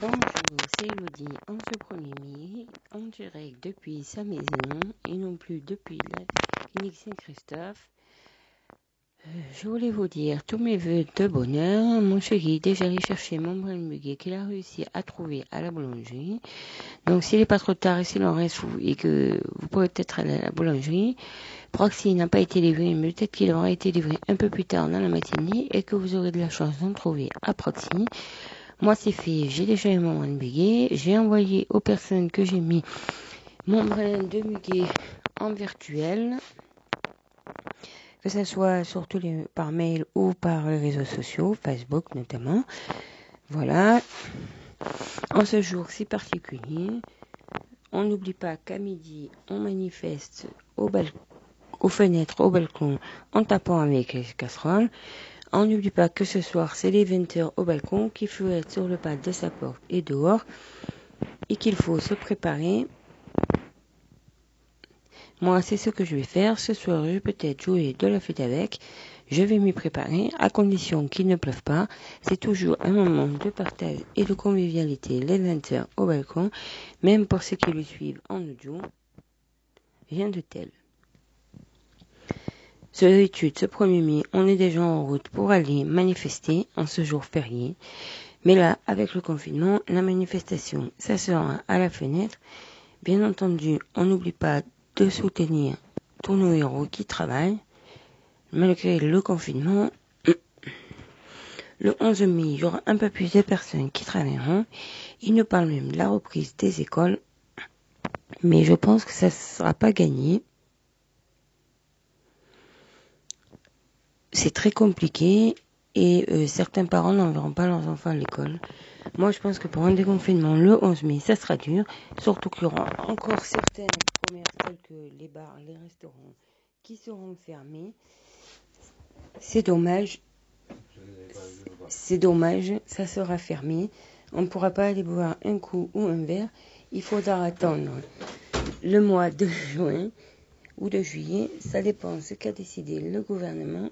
Bonjour, c'est Elodie en ce premier mai, en direct depuis sa maison et non plus depuis la clinique Saint-Christophe. Euh, je voulais vous dire tous mes voeux de bonheur. Mon chéri est déjà allé chercher mon brin muguet qu'il a réussi à trouver à la boulangerie. Donc s'il n'est pas trop tard et s'il en reste et que vous pourrez peut-être aller à la boulangerie, Proxy n'a pas été livré, mais peut-être qu'il aura été livré un peu plus tard dans la matinée et que vous aurez de la chance d'en trouver à Proxy. Moi, c'est fait. J'ai déjà eu mon muguet. J'ai envoyé aux personnes que j'ai mis mon brin de muguet en virtuel que ce soit surtout par mail ou par les réseaux sociaux, Facebook notamment. Voilà. En ce jour si particulier, on n'oublie pas qu'à midi, on manifeste au aux fenêtres, au balcon, en tapant avec les casseroles. On n'oublie pas que ce soir, c'est les 20h au balcon, qu'il faut sur le pas de sa porte et dehors, et qu'il faut se préparer moi, c'est ce que je vais faire. Ce soir, je vais peut-être jouer de la fête avec. Je vais m'y préparer, à condition qu'il ne pleuve pas. C'est toujours un moment de partage et de convivialité les 20 heures au balcon, même pour ceux qui le suivent en audio. Rien de tel. Ce étude, ce premier mai, on est déjà en route pour aller manifester en ce jour férié. Mais là, avec le confinement, la manifestation, ça sera à la fenêtre. Bien entendu, on n'oublie pas de soutenir tous nos héros qui travaillent, malgré le confinement. Le 11 mai, il y aura un peu plus de personnes qui travailleront. Il nous parle même de la reprise des écoles. Mais je pense que ça ne sera pas gagné. C'est très compliqué et euh, certains parents n'enverront pas leurs enfants à l'école. Moi, je pense que pour un déconfinement le 11 mai, ça sera dur, surtout qu'il y aura encore certains commerces tels que les bars, les restaurants qui seront fermés. C'est dommage. C'est dommage, ça sera fermé. On ne pourra pas aller boire un coup ou un verre. Il faudra attendre le mois de juin ou de juillet. Ça dépend ce qu'a décidé le gouvernement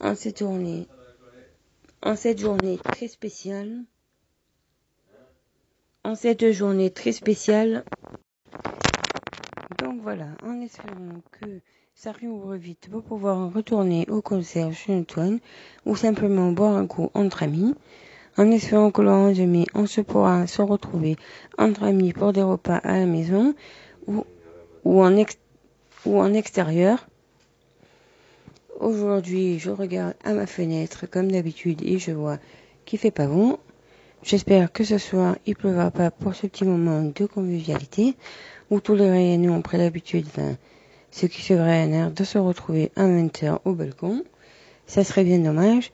en cette journée, en cette journée très spéciale, en cette journée très spéciale. Donc voilà, en espérant que ça réouvre vite pour pouvoir retourner au concert chez Antoine ou simplement boire un coup entre amis. En espérant que le 11 mai, on se pourra se retrouver entre amis pour des repas à la maison ou, ou, en, ou en extérieur. Aujourd'hui, je regarde à ma fenêtre comme d'habitude et je vois qu'il fait pas bon. J'espère que ce soir il pleuvra pas pour ce petit moment de convivialité où tous les réunions ont pris l'habitude, ce qui serait un air de se retrouver à 20h au balcon. Ça serait bien dommage.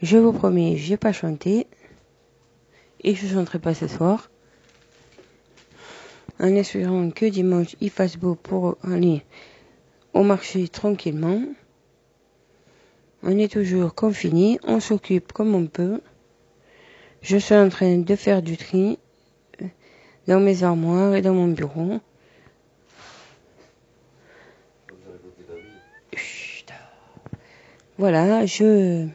Je vous promets, je vais pas chanter et je chanterai pas ce soir. En espérant que dimanche il fasse beau pour aller au marché tranquillement. On est toujours confiné, on s'occupe comme on peut. Je suis en train de faire du tri euh, dans mes armoires et dans mon bureau. Voilà, je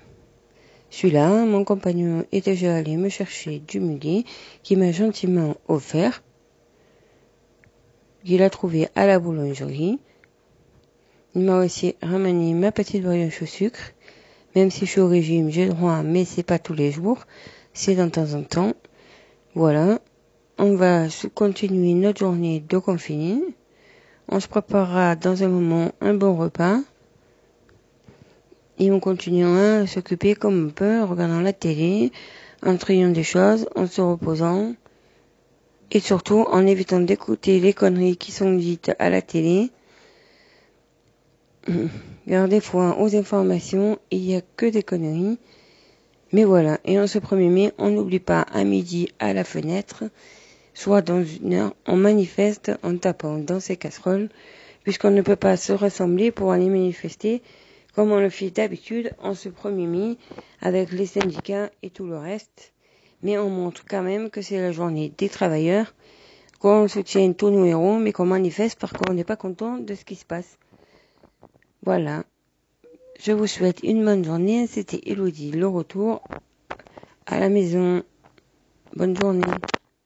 suis là. Mon compagnon est déjà allé me chercher du muguet qui m'a gentiment offert. Il a trouvé à la boulangerie. Il m'a aussi ramené ma petite brioche au sucre même si je suis au régime, j'ai le droit, mais c'est pas tous les jours. C'est de temps en temps. Voilà. On va continuer notre journée de confinement. On se préparera dans un moment un bon repas. Et on continuera à s'occuper comme on peut, en regardant la télé, en triant des choses, en se reposant. Et surtout en évitant d'écouter les conneries qui sont dites à la télé Gardez foi aux informations, il n'y a que des conneries. Mais voilà, et en ce 1er mai, on n'oublie pas à midi à la fenêtre, soit dans une heure, on manifeste en tapant dans ses casseroles, puisqu'on ne peut pas se rassembler pour aller manifester comme on le fait d'habitude en ce 1er mai avec les syndicats et tout le reste. Mais on montre quand même que c'est la journée des travailleurs, qu'on soutient tous nos héros, mais qu'on manifeste parce qu'on n'est pas content de ce qui se passe. Voilà. Je vous souhaite une bonne journée. C'était Elodie, le retour à la maison. Bonne journée.